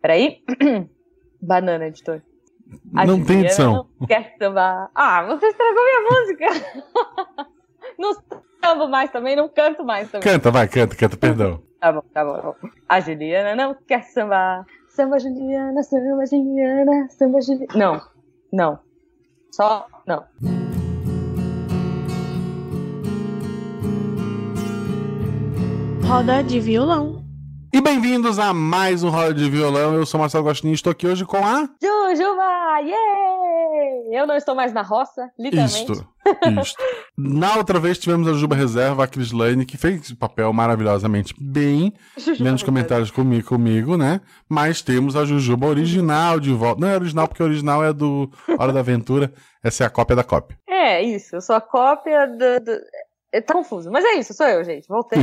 Peraí. Banana, editor. A Não tem Juliana edição. não Quer sambar. Ah, você estragou minha música. não sambo mais também, não canto mais também. Canta, vai, canta, canta, perdão. Tá bom, tá bom, tá bom. A Juliana não quer sambar. Samba Juliana, samba Juliana, samba Juliana. Não, não. Só não. Roda de violão. E bem-vindos a mais um Roda de Violão. Eu sou Marcelo Gostinho e estou aqui hoje com a. Jujuba, yeah! Eu não estou mais na roça, literalmente. Isto, isto. Na outra vez tivemos a Juba Reserva, a Cris Lane, que fez o papel maravilhosamente bem. Jujuba, Menos comentários comigo, comigo, né? Mas temos a Jujuba original de volta. Não é original, porque a original é do Hora da Aventura. Essa é a cópia da cópia. É, isso. Eu sou a cópia do. do... é, Tá confuso. Mas é isso, sou eu, gente. Voltei.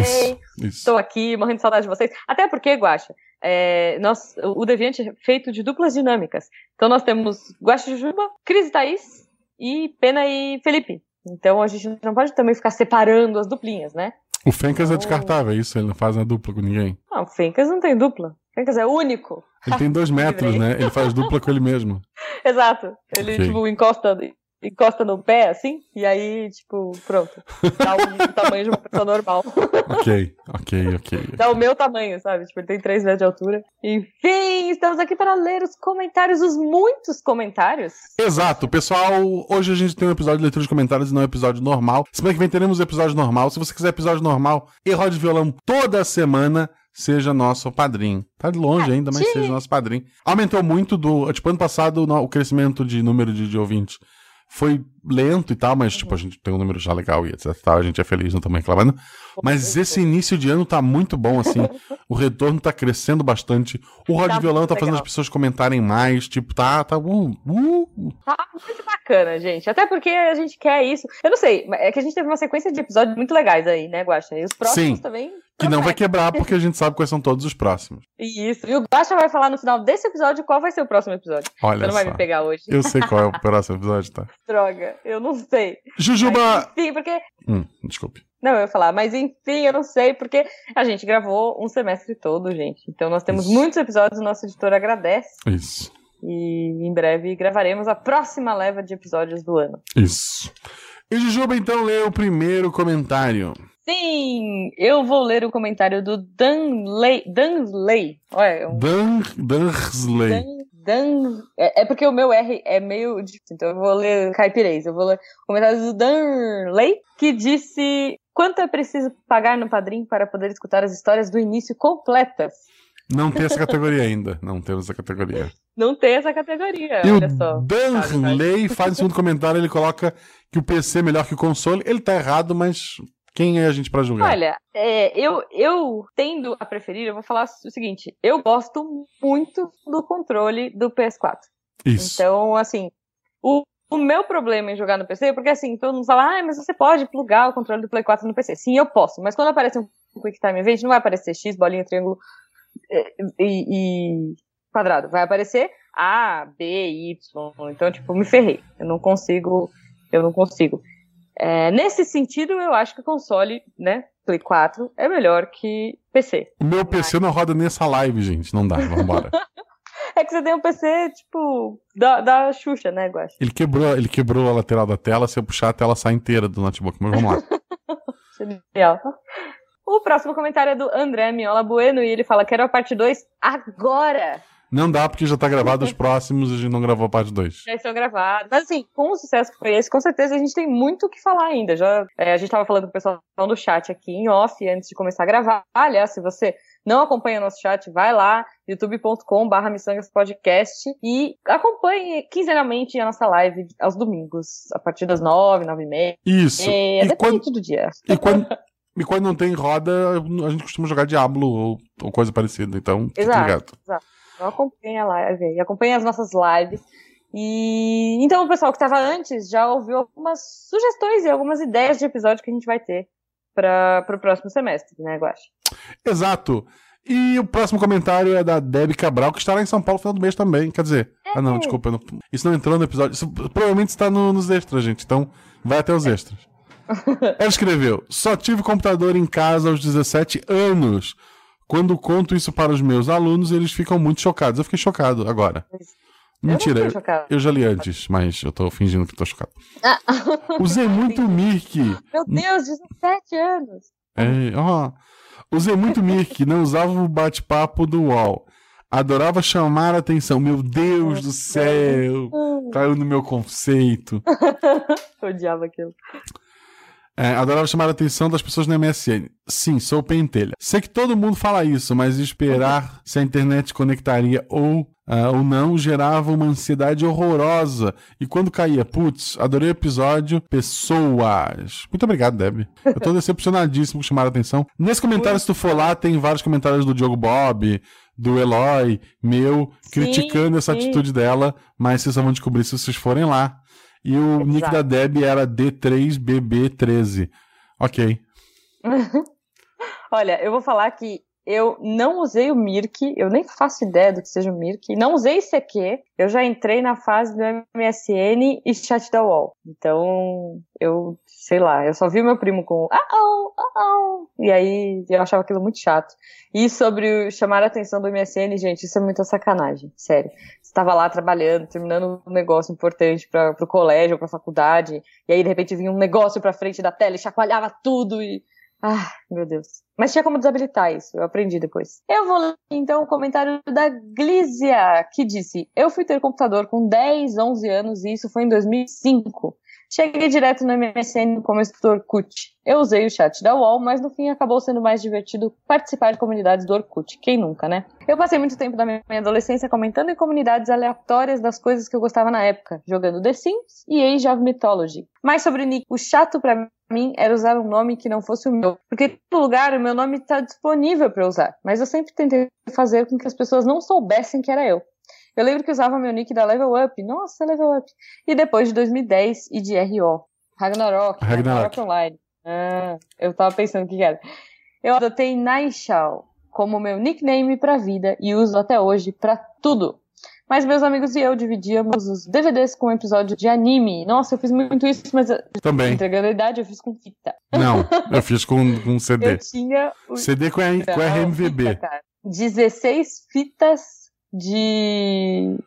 Estou aqui, morrendo de saudade de vocês. Até porque, Guaxa, é, nós, o Deviante é feito de duplas dinâmicas. Então nós temos Guaxa e Jujuba, Cris e Thaís, e Pena e Felipe. Então a gente não pode também ficar separando as duplinhas, né? O Fencas é Oh. descartável, é isso? Ele não faz uma dupla com ninguém. Não, o Fencas não tem dupla. O Fencas é único. Ele tem dois metros, né? Ele faz dupla com ele mesmo. Exato. Ele, Ok. tipo, encosta, encosta no pé, assim, e aí, tipo, pronto. Dá o tamanho de uma pessoa normal. Ok, ok, ok. Dá o meu tamanho, sabe? Tipo, ele tem 3 metros de altura. Enfim, estamos aqui para ler os comentários, os muitos comentários. Exato, pessoal. Hoje a gente tem um episódio de leitura de comentários e não um episódio normal. Semana que vem teremos episódio normal. Se você quiser episódio normal e roda de violão toda semana, seja nosso padrinho. Tá de longe ainda, mas seja nosso padrinho. Aumentou muito do. Tipo, ano passado o crescimento de número de, de ouvintes foi lento e tal, mas tipo, a gente tem um número já legal e etc. Tal, a gente é feliz, não estamos reclamando. Mas esse início de ano tá muito bom, assim. O retorno tá crescendo bastante. O Rod Tá Violão tá fazendo legal. as pessoas comentarem mais. Tipo, tá, tá. Uh, uh. Tá muito bacana, gente. Até porque a gente quer isso. Eu não sei, é que a gente teve uma sequência de episódios muito legais aí, né, Guaxa? E os próximos Sim. também. Que não vai quebrar, porque a gente sabe quais são todos os próximos. Isso. E o Guaxa vai falar no final desse episódio qual vai ser o próximo episódio. Olha Você não vai só. me pegar hoje. Eu sei qual é o próximo episódio, tá? Droga, eu não sei. Jujuba. Mas, enfim, porque. Hum, desculpe. Não, eu ia falar, mas enfim, eu não sei, porque a gente gravou um semestre todo, gente. Então nós temos Isso. muitos episódios, o nosso editor agradece. Isso. E em breve gravaremos a próxima leva de episódios do ano. Isso. E Jujuba, então, lê o primeiro comentário. Sim, eu vou ler o comentário do Danley. Danley. Olha, um Dan, Dansley. Dan, Dan, é, é porque o meu R é meio difícil, então eu vou ler caipirês. Eu vou ler o comentário do Danley, que disse: Quanto é preciso pagar no padrinho para poder escutar as histórias do início completas? Não tem essa categoria ainda. Não temos essa categoria. Não tem essa categoria, E olha só. Danley faz o segundo comentário, ele coloca que o PC é melhor que o console. Ele tá errado, mas quem é a gente pra julgar? Olha, é, eu, eu tendo a preferir, eu vou falar o seguinte: eu gosto muito do controle do PS4. Isso. Então, assim, o, o meu problema em jogar no PC, porque assim, todo mundo fala, ah, mas você pode plugar o controle do Play 4 no PC. Sim, eu posso, mas quando aparece um Quick Time Event, não vai aparecer X, bolinha, triângulo eh, e, e quadrado. Vai aparecer A, B, Y. Então, tipo, me ferrei. Eu não consigo, eu não consigo. É, nesse sentido, eu acho que o console, né, Play 4, é melhor que PC. O meu PC não roda nessa live, gente. Não dá, vambora. É que você tem um PC, tipo, da, da Xuxa, né, Guax? Ele quebrou, ele quebrou a lateral da tela, se eu puxar a tela sai inteira do notebook, mas vamos lá. Genial. O próximo comentário é do André Miola Bueno e ele fala: Quero a parte 2 agora! Não dá porque já tá gravado os próximos e a gente não gravou a parte 2. Já estão gravados. Mas assim, com o sucesso que foi esse, com certeza a gente tem muito o que falar ainda. Já, é, a gente tava falando com o pessoal do chat aqui em off antes de começar a gravar. Aliás, se você não acompanha nosso chat, vai lá, youtube.com.br Missangas Podcast e acompanhe quinzenalmente a nossa live aos domingos, a partir das nove, nove e meia. Isso. É, e, depende quando, do dia. e, quando, e quando não tem roda, a gente costuma jogar Diablo ou, ou coisa parecida. Então, fica Exato. Então acompanha a live, aí, acompanha as nossas lives. E então o pessoal que estava antes já ouviu algumas sugestões e algumas ideias de episódio que a gente vai ter para o próximo semestre, né, Guache? Exato. E o próximo comentário é da Debbie Cabral, que estará em São Paulo no final do mês também. Quer dizer, ah não, desculpa, não- isso não entrou no episódio. Isso provavelmente está no- nos extras, gente. Então, vai até os extras. Ela escreveu: Só tive computador em casa aos 17 anos. Quando conto isso para os meus alunos, eles ficam muito chocados. Eu fiquei chocado agora. Mentira, eu, eu, já li antes, mas eu tô fingindo que tô chocado. Ah. Usei muito Mirk. Meu Deus, 17 anos. É, ó. Usei muito Mirk, não usava o bate-papo do UOL. Adorava chamar a atenção. Meu Deus do céu! Caiu no meu conceito. Odiava aquilo. É, adorava chamar a atenção das pessoas no MSN. Sim, sou pentelha. Sei que todo mundo fala isso, mas esperar se a internet conectaria ou, uh, ou não gerava uma ansiedade horrorosa. E quando caía, putz, adorei o episódio. Pessoas. Muito obrigado, Deb. Eu tô decepcionadíssimo com chamar a atenção. Nesse comentário, se tu for lá, tem vários comentários do Diogo Bob, do Eloy, meu, sim, criticando essa sim. atitude dela, mas vocês só vão descobrir se vocês forem lá. E o Exato. nick da Deb era D3BB13. Ok. Olha, eu vou falar que eu não usei o Mirk, eu nem faço ideia do que seja o Mirk, não usei ICQ, eu já entrei na fase do MSN e chat da UOL. Então, eu, sei lá, eu só vi meu primo com ah oh, ah oh, e aí eu achava aquilo muito chato. E sobre chamar a atenção do MSN, gente, isso é muita sacanagem, sério. Você estava lá trabalhando, terminando um negócio importante para o colégio, para a faculdade, e aí de repente vinha um negócio para frente da tela e chacoalhava tudo e ah, meu Deus. Mas tinha como desabilitar isso, eu aprendi depois. Eu vou ler então o comentário da Glízia, que disse: Eu fui ter computador com 10, 11 anos e isso foi em 2005. Cheguei direto no MSN como instrutor Orkut. Eu usei o chat da UOL, mas no fim acabou sendo mais divertido participar de comunidades do Orkut. Quem nunca, né? Eu passei muito tempo da minha adolescência comentando em comunidades aleatórias das coisas que eu gostava na época, jogando The Sims e Age of Mythology. Mas sobre o Nick, o chato para mim era usar um nome que não fosse o meu, porque em todo lugar o meu nome está disponível para usar, mas eu sempre tentei fazer com que as pessoas não soubessem que era eu. Eu lembro que usava meu nick da Level Up. Nossa, Level Up. E depois de 2010 e de RO. Ragnarok. Ragnarok, Ragnarok Online. Ah, eu tava pensando o que era. Eu adotei Naishal como meu nickname pra vida e uso até hoje pra tudo. Mas meus amigos e eu dividíamos os DVDs com episódio de anime. Nossa, eu fiz muito isso, mas também entregando a idade, eu fiz com fita. Não, eu fiz com, com CD. Eu tinha o... CD com, a, com RMVB. Fita, 16 fitas de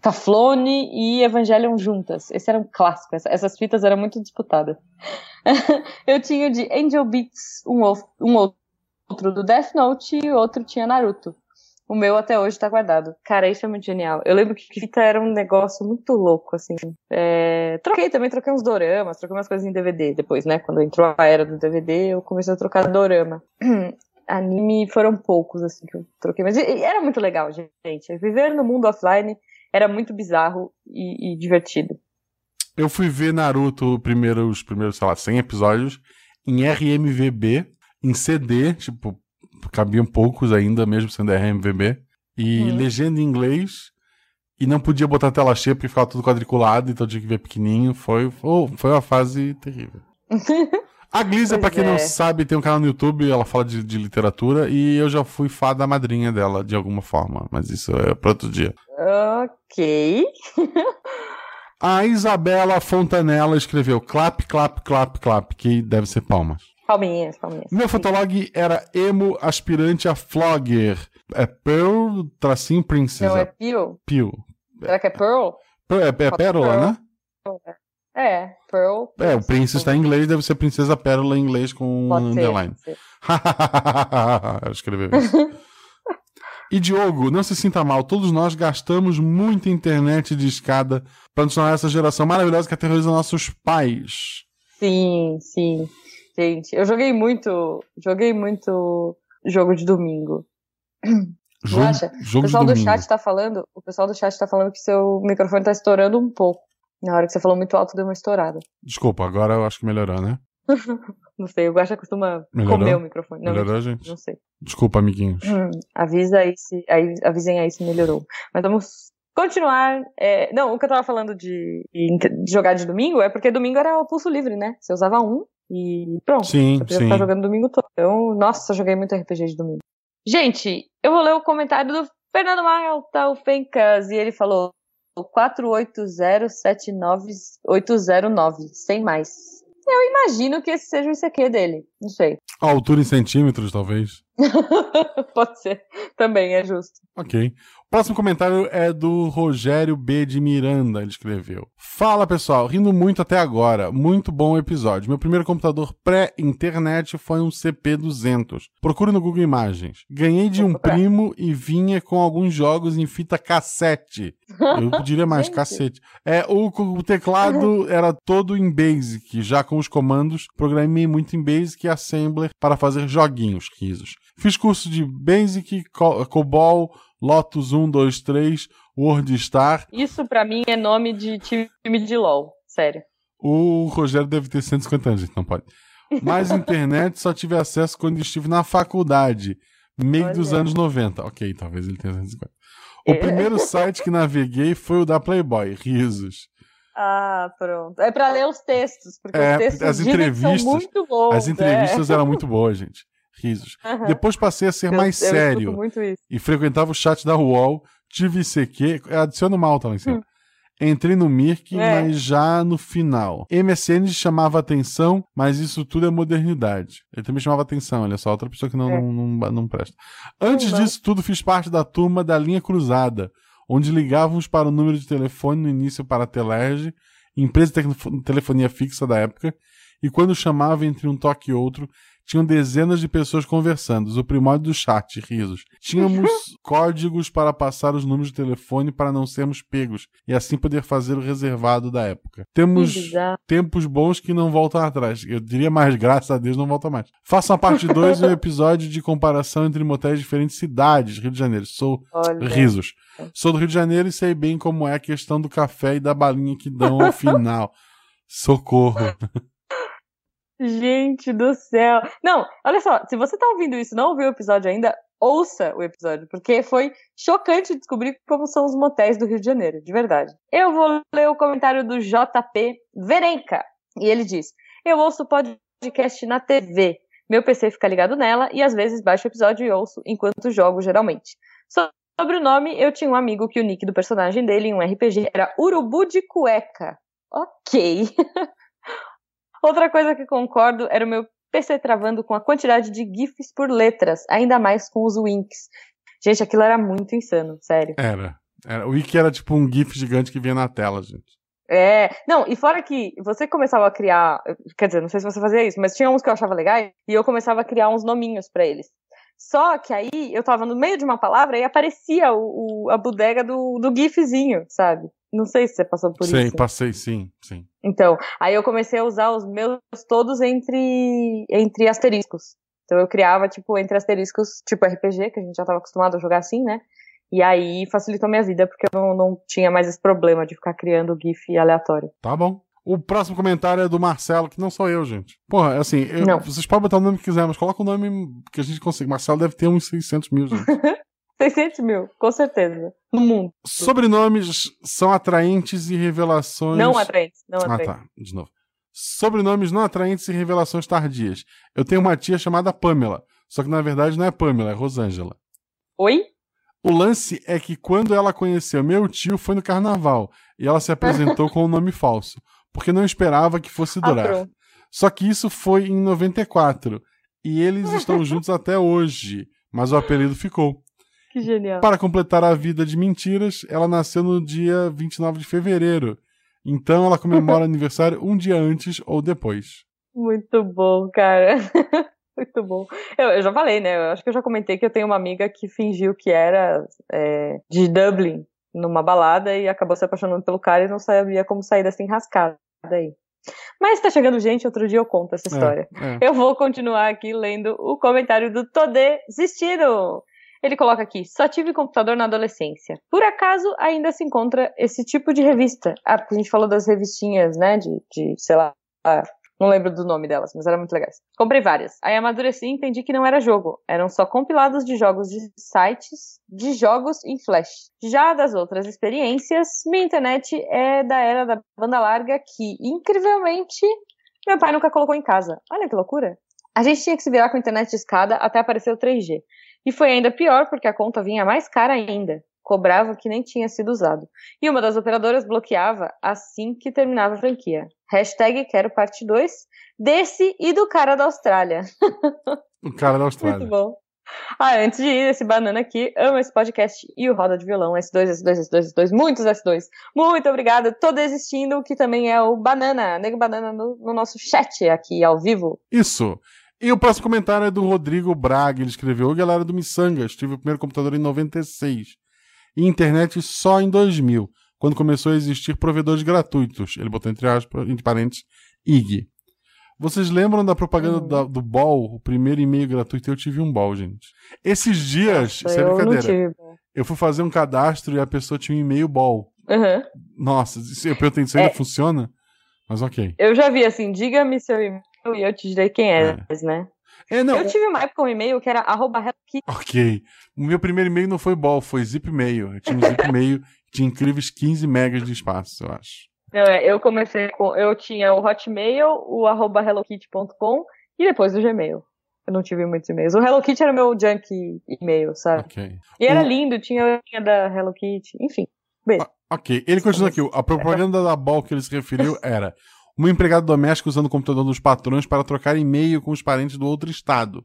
Taflone e Evangelion juntas. Esse era um clássico. Essas fitas eram muito disputadas. eu tinha de Angel Beats um, um outro do Death Note e outro tinha Naruto. O meu até hoje tá guardado. Cara, isso é muito genial. Eu lembro que fita era um negócio muito louco, assim. É... Troquei também, troquei uns doramas, troquei umas coisas em DVD depois, né? Quando entrou a era do DVD, eu comecei a trocar dorama. anime foram poucos, assim, que eu troquei. Mas era muito legal, gente. Viver no mundo offline era muito bizarro e, e divertido. Eu fui ver Naruto primeiro, os primeiros, sei lá, 100 episódios em RMVB, em CD, tipo, cabiam poucos ainda, mesmo sendo RMVB, e hum. legenda em inglês, e não podia botar tela cheia porque ficava tudo quadriculado, então tinha que ver pequenininho. Foi, foi, foi uma fase terrível. A Glízia, pra quem é. não sabe, tem um canal no YouTube, ela fala de, de, literatura e eu já fui fada madrinha dela de alguma forma, mas isso é pra outro dia. Ok. A Isabela Fontanella escreveu clap, clap, clap, clap, que deve ser palmas. Palminhas, palminhas. Meu fotolog era emo aspirante a flogger. É Pearl, tracinho princesa. Não, é Pio. Pio. Será que é Pearl? É, é, é Pérola, né? É, Pearl. É, o Prince está em inglês, deve ser Princesa Pérola em inglês com Pode underline. Eu escrevi isso. E Diogo, não se sinta mal, todos nós gastamos muita internet de escada para nos tornar essa geração maravilhosa que aterroriza nossos pais. Sim, sim. Gente, eu joguei muito, joguei muito jogo de domingo. Jogo, acha? Jogo o pessoal do chat tá falando, o pessoal do chat tá falando que seu microfone tá estourando um pouco. Na hora que você falou muito alto, deu uma estourada. Desculpa, agora eu acho que melhorou, né? não sei, o Guaxa costuma melhorou? comer o microfone. Não, melhorou, gente? Não sei. Desculpa, amiguinhos. Hum, avisa aí se, aí, avisem aí se melhorou. Mas vamos continuar. É, não, o que eu tava falando de, de, jogar de domingo é porque domingo era o pulso livre, né? Você usava um e pronto. Sim, podia sim. ficar jogando domingo todo. Então, nossa, joguei muito RPG de domingo. Gente, eu vou ler o comentário do Fernando Malta, o Fencas, e ele falou: 480798009, sem mais. Eu imagino que esse seja o ICQ dele, não sei. A altura em centímetros, talvez. Pode ser. Também é justo. Ok. Próximo comentário é do Rogério B. de Miranda. Ele escreveu: Fala pessoal, rindo muito até agora. Muito bom episódio. Meu primeiro computador pré-internet foi um CP200. Procure no Google Imagens. Ganhei de um primo e vinha com alguns jogos em fita cassete. Eu diria mais cacete. É, o, o teclado era todo em Basic, já com os comandos. Programei muito em Basic e Assembler para fazer joguinhos, risos. Fiz curso de Basic, COBOL, Lotus 1, 2, 3, WordStar. Isso para mim é nome de time de LOL, sério. O Rogério deve ter 150 anos, então pode. Mas internet só tive acesso quando estive na faculdade, meio Olha. dos anos 90. Ok, talvez ele tenha 150. O é. primeiro site que naveguei foi o da Playboy, risos. Ah, pronto. É para ler os textos, porque é, os textos as entrevistas, são muito bons. As entrevistas é. eram muito boas, gente risos. Uhum. Depois passei a ser eu, mais eu sério e frequentava o chat da UOL, tive ICQ, adiciona o mal também, Hum. Entrei no Mirk, é. mas já no final. MSN chamava atenção, mas isso tudo é modernidade. Ele também chamava atenção, olha só, outra pessoa que não, é. não, não, não, presta. Antes disso tudo, fiz parte da turma da linha cruzada, onde ligávamos para o número de telefone no início para a Telerge, empresa de telefonia fixa da época, e quando chamava entre um toque e outro, tinham dezenas de pessoas conversando, o primórdio do chat, risos. Tínhamos códigos para passar os números de telefone para não sermos pegos e assim poder fazer o reservado da época. Temos tempos bons que não voltam atrás. Eu diria mais, graças a Deus não volta mais. Faça a parte 2 um episódio de comparação entre motéis de diferentes cidades, Rio de Janeiro. Sou Olha. risos. Sou do Rio de Janeiro e sei bem como é a questão do café e da balinha que dão ao final. Socorro. Gente do céu. Não, olha só, se você tá ouvindo isso não ouviu o episódio ainda, ouça o episódio, porque foi chocante descobrir como são os motéis do Rio de Janeiro, de verdade. Eu vou ler o comentário do JP Verenca, e ele diz: Eu ouço podcast na TV. Meu PC fica ligado nela e às vezes baixo o episódio e ouço enquanto jogo, geralmente. Sobre o nome, eu tinha um amigo que o nick do personagem dele em um RPG era Urubu de Cueca. Ok. Outra coisa que concordo era o meu PC travando com a quantidade de GIFs por letras, ainda mais com os winks. Gente, aquilo era muito insano, sério. Era. era. O wiki era tipo um GIF gigante que vinha na tela, gente. É, não, e fora que você começava a criar, quer dizer, não sei se você fazia isso, mas tinha uns que eu achava legais e eu começava a criar uns nominhos para eles. Só que aí eu tava no meio de uma palavra e aparecia o, o a bodega do, do GIFzinho, sabe? Não sei se você passou por sei, isso. Sim, passei, sim, sim. Então, aí eu comecei a usar os meus todos entre, entre asteriscos. Então eu criava, tipo, entre asteriscos, tipo RPG, que a gente já estava acostumado a jogar assim, né? E aí facilitou minha vida, porque eu não, não tinha mais esse problema de ficar criando GIF aleatório. Tá bom. O próximo comentário é do Marcelo, que não sou eu, gente. Porra, assim, eu, vocês podem botar o nome que quiser, mas coloca o nome que a gente consegue. Marcelo deve ter uns 600 mil, gente. 600 mil, com certeza. No mundo. Sobrenomes são atraentes e revelações. Não atraentes, não atraentes. Ah, tá. De novo. Sobrenomes não atraentes e revelações tardias. Eu tenho uma tia chamada Pamela. Só que na verdade não é Pamela, é Rosângela. Oi? O lance é que quando ela conheceu meu tio foi no carnaval e ela se apresentou com um nome falso, porque não esperava que fosse durar. Ah, Só que isso foi em 94 e eles estão juntos até hoje, mas o apelido ficou. Que genial. Para completar a vida de mentiras, ela nasceu no dia 29 de fevereiro. Então ela comemora aniversário um dia antes ou depois. Muito bom, cara. Muito bom. Eu, eu, já falei, né? Eu acho que eu já comentei que eu tenho uma amiga que fingiu que era é, de Dublin numa balada e acabou se apaixonando pelo cara e não sabia como sair dessa enrascada aí. Mas tá chegando gente, outro dia eu conto essa é, história. É, é. Eu vou continuar aqui lendo o comentário do Todê Zistido. Ele coloca aqui: só tive computador na adolescência. Por acaso ainda se encontra esse tipo de revista? Ah, porque a gente falou das revistinhas, né? De, de sei lá. Não lembro do nome delas, mas eram muito legais. Comprei várias. Aí amadureci e entendi que não era jogo. Eram só compilados de jogos de sites de jogos em Flash. Já das outras experiências, minha internet é da era da banda larga que, incrivelmente, meu pai nunca colocou em casa. Olha que loucura. A gente tinha que se virar com internet de escada até aparecer o 3G. E foi ainda pior porque a conta vinha mais cara ainda. Cobrava que nem tinha sido usado. E uma das operadoras bloqueava assim que terminava a franquia. Hashtag quero parte 2 desse e do cara da Austrália. O cara da Austrália. Muito bom. Ah, antes de ir, esse banana aqui, ama esse podcast e o Roda de Violão, S2, S2, S2, S2, muitos S2. Muito obrigada. Tô desistindo, que também é o Banana, Nego Banana no, no nosso chat aqui ao vivo. Isso. E o próximo comentário é do Rodrigo Braga. Ele escreveu: galera do Missangas. Tive o primeiro computador em 96 e internet só em 2000, quando começou a existir provedores gratuitos. Ele botou entre aspas, entre parênteses, IG. Vocês lembram da propaganda Hum. da- do Ball, o primeiro e-mail gratuito? Eu tive um Ball, gente. Esses dias, Nossa, eu não brincadeira, eu fui fazer um cadastro e a pessoa tinha um e-mail Ball. Uhum. Nossa, isso- eu perguntei, isso ainda É. funciona? Mas ok. Eu já vi assim, diga-me seu e-mail e eu te direi quem é, né? É, não, Eu tive uma época um e-mail que era arroba Hello Kitty. ok. O meu primeiro e-mail não foi Ball, foi Zip Mail. Eu tinha um Zip Mail que tinha incríveis 15 megas de espaço, eu acho. Não, é, eu comecei com. Eu tinha o Hotmail, o arroba hellokitty.com e depois o Gmail. Eu não tive muitos e-mails. O Hello Kitty era o meu junk e-mail, sabe? Ok. E era O- lindo, tinha, tinha da Hello Kitty, enfim. Bem, Ok, ele continua aqui. A propaganda da Ball que ele se referiu era uma empregada doméstica usando o computador dos patrões para trocar e-mail com os parentes do outro estado.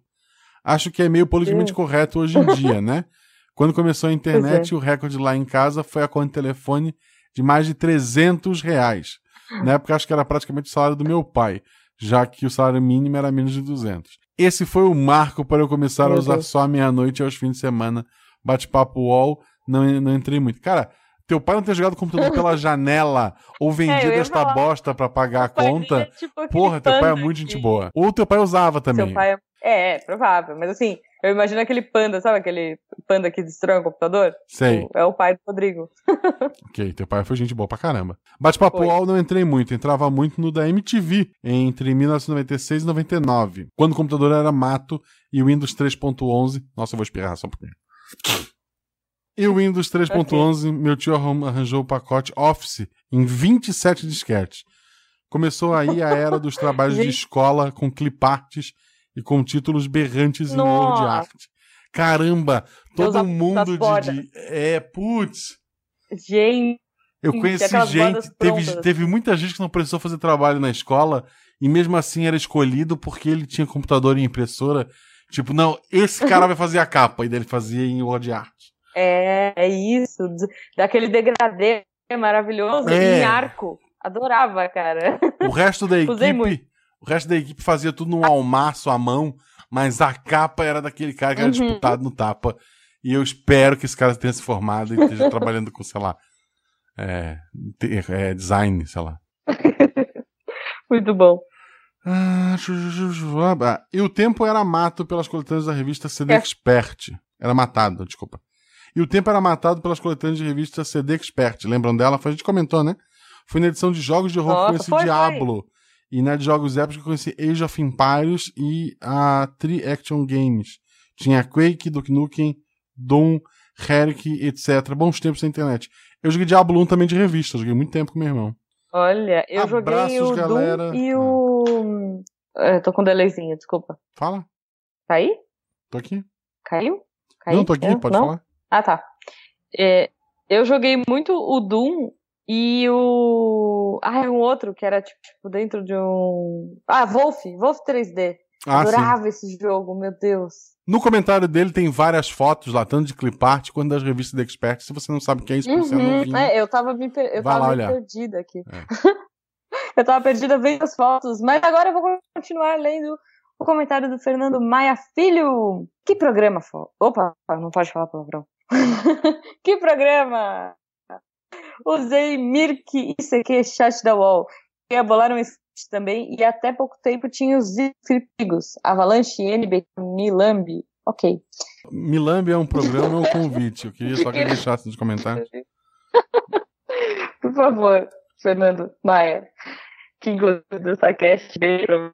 Acho que é meio politicamente Deus. correto hoje em dia, né? Quando começou a internet, é. o recorde lá em casa foi a conta de telefone de mais de 300 reais. Na época, acho que era praticamente o salário do meu pai, já que o salário mínimo era menos de 200. Esse foi o marco para eu começar a Meu usar Deus. só à meia-noite e aos fins de semana. Bate-papo UOL, não, não entrei muito. Cara, teu pai não ter jogado o computador pela janela ou vendido É, esta falar. bosta pra pagar a conta. é tipo Porra, teu pai é muito gente boa. Ou teu pai usava também. Seu pai é... é, é, provável. Mas assim, eu imagino aquele panda, sabe aquele panda que destrói o computador? Sei. É o pai do Rodrigo. Ok, teu pai foi gente boa pra caramba. Bate-papo. UOL não entrei muito, entrava muito no da MTV entre 1996 e 99, quando o computador era mato e o Windows 3.11. Nossa, eu vou espirrar só um pouquinho. E o Windows 3.11, meu tio arranjou o pacote Office em 27 disquetes. Começou aí a era dos trabalhos de escola com cliparts e com títulos berrantes em Nossa. Art. Caramba, todo Deus, mundo de, de. É, putz. Gente, Eu conheci gente, teve, teve muita gente que não precisou fazer trabalho na escola e mesmo assim era escolhido porque ele tinha computador e impressora. Tipo, não, esse cara vai fazer a capa. E daí ele fazia em Word Art. É, é isso. Daquele degradê maravilhoso É. em arco. Adorava, cara. O resto da equipe, o resto da equipe fazia tudo num almaço à mão, mas a capa era daquele cara que era Uhum. disputado no tapa. E eu espero que esse cara tenha se formado e esteja trabalhando com, sei lá, é, é, design, sei lá. Muito bom. Ah, ah, E o tempo era mato pelas coletâneas da revista CD É. Expert. Era matado, desculpa. E o tempo era matado pelas coletâneas de revista CD Expert. Lembram dela? Foi, a gente comentou, né? Foi na edição de jogos de horror que eu Nossa, conheci foi, foi. Diablo. E na de jogos épicos que eu conheci Age of Empires e a Tri Action Games. Tinha Quake, Duke Nukem, Doom, Herrick, etc. Bons tempos na internet. Eu joguei Diablo 1 também de revista. Joguei muito tempo com meu irmão. Olha, eu Abraços, joguei o galera. Doom e o. É, tô com delayzinho, desculpa. Fala, Tá aí? tô aqui. Caiu? Caiu? Não, tô aqui, É? pode Não? falar. Ah, tá. É, eu joguei muito o Doom e o. Ah, é um outro que era tipo dentro de um. Ah, Wolf, Wolf 3D. Ah, sim. Adorava esse jogo, meu Deus. No comentário dele tem várias fotos lá, tanto de clipart quanto das revistas da Expert. Se você não sabe o que é isso, você é Uhum, novinho. é, eu tava me, per- eu tava perdida aqui. É. eu tava perdida vendo as fotos, mas agora eu vou continuar lendo o comentário do Fernando Maia Filho. Que programa, fo... Opa, não pode falar palavrão. que programa! Usei Mirk ICQ chat da UOL. Ia bolar um script também e até pouco tempo tinha os inimigos. Avalanche, NB, Milambi. Ok. Milambi é um programa ou um convite? Eu queria só que ele deixasse nos comentários. Por favor, Fernando Maia, que inclusive essa cast veio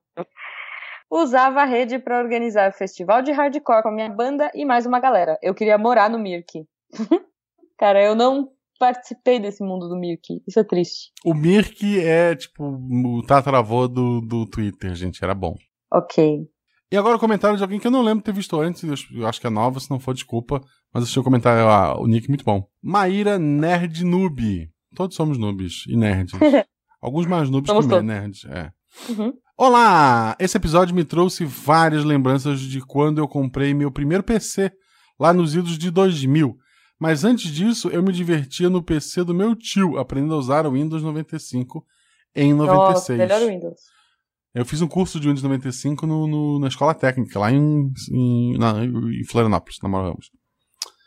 Usava a rede para organizar festival de hardcore com a minha banda e mais uma galera. Eu queria morar no Mirk. Cara, eu não participei desse mundo do Mirk. Isso é triste. O Mirk é tipo o tataravô do, do Twitter, gente. Era bom. Ok. E agora o comentário de alguém que eu não lembro ter visto antes. Eu, acho que é nova, se não for, desculpa. Mas o comentário, ah, o nick muito bom. Maíra Nerd Noob. Todos somos noobs e nerds. Alguns mais noobs Somos que todos. nerds, é. Uhum. Olá! Esse episódio me trouxe várias lembranças de quando eu comprei meu primeiro PC, lá nos idos de 2000. Mas antes disso, eu me divertia no PC do meu tio, aprendendo a usar o Windows 95 em 96. Nossa, melhor Windows. Eu fiz um curso de Windows 95 no, no, na escola técnica, lá em, em, na, em Florianópolis, na Ramos.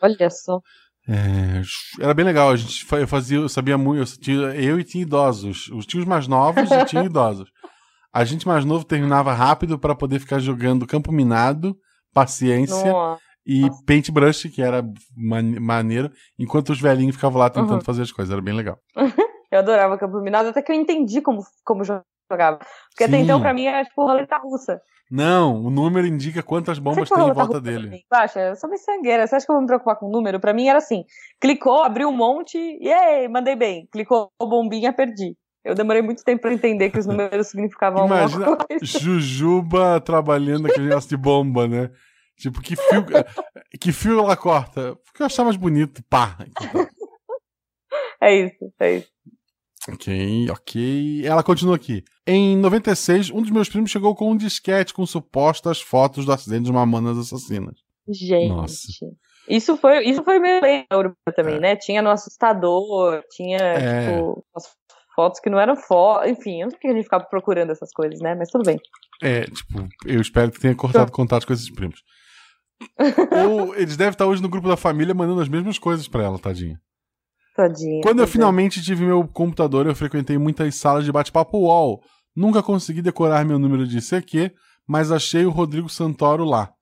Olha só. É, era bem legal, a gente fazia, eu sabia muito, eu, tinha, eu e tinha idosos, os tios mais novos e tinha idosos. A gente mais novo terminava rápido para poder ficar jogando campo minado, paciência Nossa. e paintbrush, que era man maneiro, enquanto os velhinhos ficavam lá tentando uhum. fazer as coisas, era bem legal. eu adorava campo minado, até que eu entendi como, como jogava. Porque Sim. até então pra mim era tipo roleta russa. Não, o número indica quantas bombas tem em volta dele. Baixa, eu sou sangueira. Você acha que eu vou me preocupar com o número? Pra mim era assim: clicou, abriu um monte, e aí, mandei bem. Clicou bombinha, perdi. Eu demorei muito tempo para entender que os números significavam Imagina alguma coisa. Jujuba trabalhando aquele negócio de bomba, né? Tipo, que fio, que fio ela corta? Porque eu achava mais bonito, pá. É isso, é isso. Ok, ok. Ela continua aqui. Em 96, um dos meus primos chegou com um disquete com supostas fotos do acidente de Mamonas Assassinas. Gente. Nossa. Isso foi, isso foi meio lembro também, é. né? Tinha no assustador, tinha, é. tipo, fotos que não eram fotos. Enfim, eu não sei que a gente ficava procurando essas coisas, né? Mas tudo bem. É, tipo, eu espero que tenha cortado então... contato com esses primos. Ou eles devem estar hoje no grupo da família mandando as mesmas coisas para ela, tadinha. Quando eu finalmente tive meu computador, eu frequentei muitas salas de bate-papo UOL. Nunca consegui decorar meu número de CQ, mas achei o Rodrigo Santoro lá.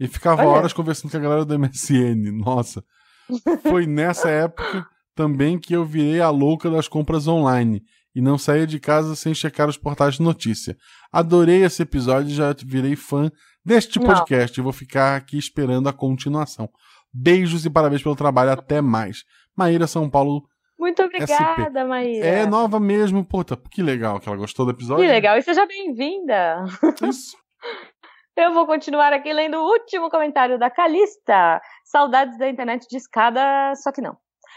E ficava Olha. horas conversando com a galera do MSN. Nossa. Foi nessa época também que eu virei a louca das compras online e não saía de casa sem checar os portais de notícia. Adorei esse episódio e já virei fã deste podcast e vou ficar aqui esperando a continuação. Beijos e parabéns pelo trabalho. Até mais. Maíra São Paulo. Muito obrigada, SP. Maíra. É nova mesmo. Puta, que legal que ela gostou do episódio. Que legal. E seja bem-vinda. Isso. Eu vou continuar aqui lendo o último comentário da Calista. Saudades da internet de escada, só que não.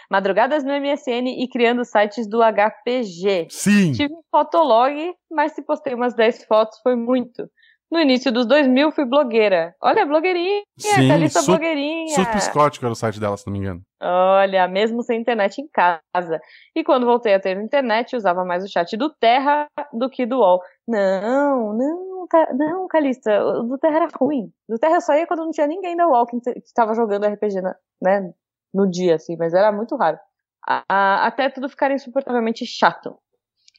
Madrugadas no MSN e criando sites do HPG. Sim. Tive um fotolog, mas se postei umas 10 fotos foi muito. No início dos 2000 fui blogueira. Olha, blogueirinha, Sim, Thalissa su blogueirinha. Super Scott, que era o site dela, se não me engano. Olha, mesmo sem internet em casa. E quando voltei a ter internet, usava mais o chat do Terra do que do UOL. Não, não, não, Calista, o do Terra era ruim. Do Terra só ia quando não tinha ninguém da UOL que estava jogando RPG, né, no dia, assim, mas era muito raro. A, a, até tudo ficar insuportavelmente chato.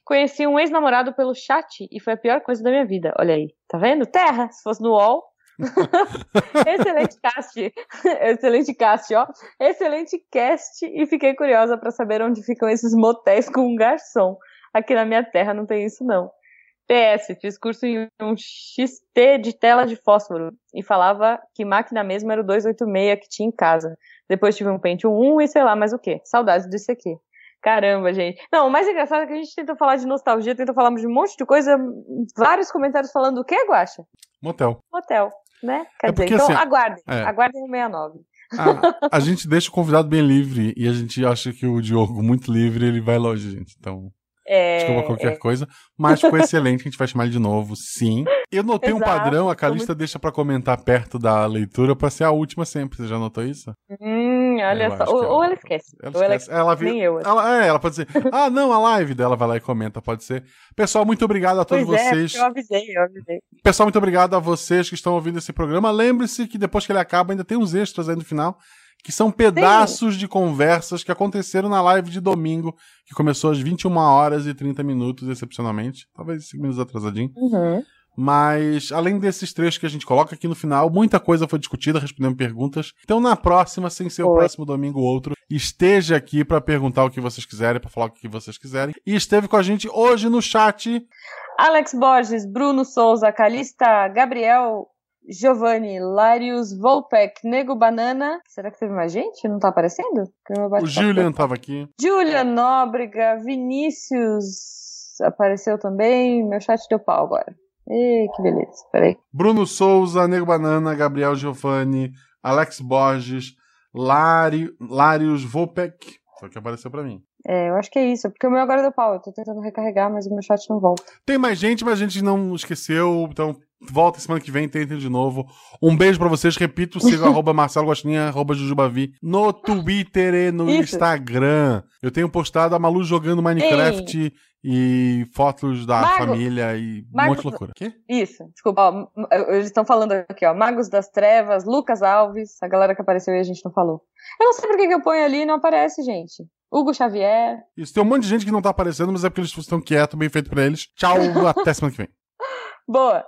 Conheci um ex-namorado pelo chat e foi a pior coisa da minha vida. Olha aí, tá vendo? Terra, se fosse no UOL. Excelente cast. Excelente cast, ó. Excelente cast e fiquei curiosa para saber onde ficam esses motéis com um garçom. Aqui na minha terra não tem isso não. PS, fiz curso em um XT de tela de fósforo e falava que máquina mesmo era o 286 que tinha em casa. Depois tive um Pentium 1 e sei lá mais o que. Saudades disso aqui. Caramba, gente. Não, o mais engraçado é que a gente tentou falar de nostalgia, tentou falar de um monte de coisa, vários comentários falando o que, Guacha? Motel. Motel, né? Quer é dizer, então assim, aguardem, é. aguardem o 69. A, a gente deixa o convidado bem livre e a gente acha que o Diogo, muito livre, ele vai longe, gente. Então. É, Desculpa qualquer é. coisa. Mas ficou excelente, a gente vai chamar ele de novo, sim. Eu notei Exato, um padrão, a Calista muito... deixa para comentar perto da leitura para ser a última sempre. Você já notou isso? Hum, olha só. Ou ela, ou ela esquece. Ela ou esquece. Ela, ela Nem eu. Ela, é, ela pode dizer, ah, não, a live dela vai lá e comenta, pode ser. Pessoal, muito obrigado a todos pois é, vocês. É, eu avisei, eu avisei. Pessoal, muito obrigado a vocês que estão ouvindo esse programa. Lembre-se que depois que ele acaba, ainda tem uns extras aí no final que são pedaços Sim. de conversas que aconteceram na live de domingo, que começou às 21 horas e 30 minutos, excepcionalmente. Talvez 5 minutos atrasadinho. Uhum. Mas, além desses trechos que a gente coloca aqui no final, muita coisa foi discutida, respondendo perguntas. Então, na próxima, sem ser Oi. o próximo domingo ou outro, esteja aqui para perguntar o que vocês quiserem, para falar o que vocês quiserem. E esteve com a gente hoje no chat. Alex Borges, Bruno Souza, Calista, Gabriel, Giovanni, Larius, Volpec, Nego Banana. Será que teve mais gente? Não tá aparecendo? O Julian tava aqui. Julian Nóbrega, Vinícius apareceu também. Meu chat deu pau agora. Ih, que beleza. Peraí. Bruno Souza, Nego Banana, Gabriel Giovanni, Alex Borges, Lari, Larius Volpec, Foi o que apareceu pra mim. É, eu acho que é isso. Porque o meu agora deu pau. Eu tô tentando recarregar, mas o meu chat não volta. Tem mais gente, mas a gente não esqueceu. Então, volta semana que vem, tentem de novo. Um beijo pra vocês. Repito, siga arroba Marcelo Gostinha, arroba Jujubavi no Twitter e no Isso. Instagram. Eu tenho postado a Malu jogando Minecraft e fotos da Mago. família e um monte de loucura. Quê? Isso, desculpa. Ó, eles estão falando aqui, ó. Magos das Trevas, Lucas Alves, a galera que apareceu aí a gente não falou. Eu não sei por que que eu ponho ali e não aparece, gente. Hugo Xavier. Isso, tem um monte de gente que não tá aparecendo, mas é porque eles estão quietos, bem feito pra eles. Tchau, até semana que vem. Boa.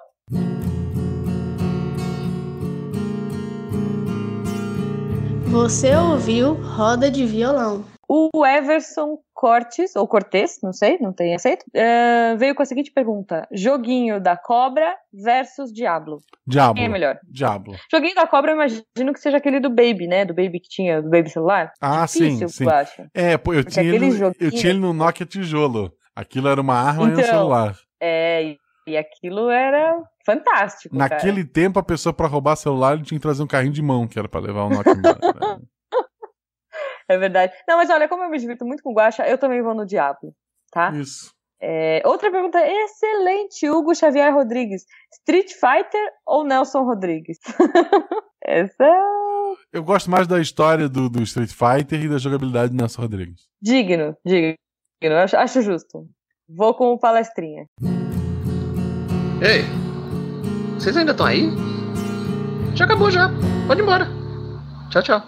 Você ouviu Roda de Violão. O Everson Cortes, ou Cortez, não sei, não tem aceito, eh, veio com a seguinte pergunta: Joguinho da Cobra versus Diablo. Diablo. Quem é melhor? Diablo. Joguinho da Cobra, eu imagino que seja aquele do Baby, né? Do Baby que tinha, do Baby celular. Ah, Difícil, sim, sim. eu acho. É, pô, eu Porque tinha, ele no, eu joguinho- tinha ele no Nokia Tijolo. Aquilo era uma arma e um Então, celular. É, e, aquilo era fantástico. cara. Naquele tempo, a pessoa pra roubar celular ele tinha que trazer um carrinho de mão, que era pra levar o Nokia né? É verdade. Não, mas olha, como eu me divirto muito com Guacha, eu também vou no Diablo, tá? Isso. É, outra pergunta excelente, Hugo Xavier Rodrigues. Street Fighter ou Nelson Rodrigues? Essa é Eu gosto mais da história do, do Street Fighter e da jogabilidade do Nelson Rodrigues. digno, digno. Acho, acho justo. Vou com o palestrinha. Ei, vocês ainda estão aí? Já acabou já. Pode ir embora. Tchau, tchau.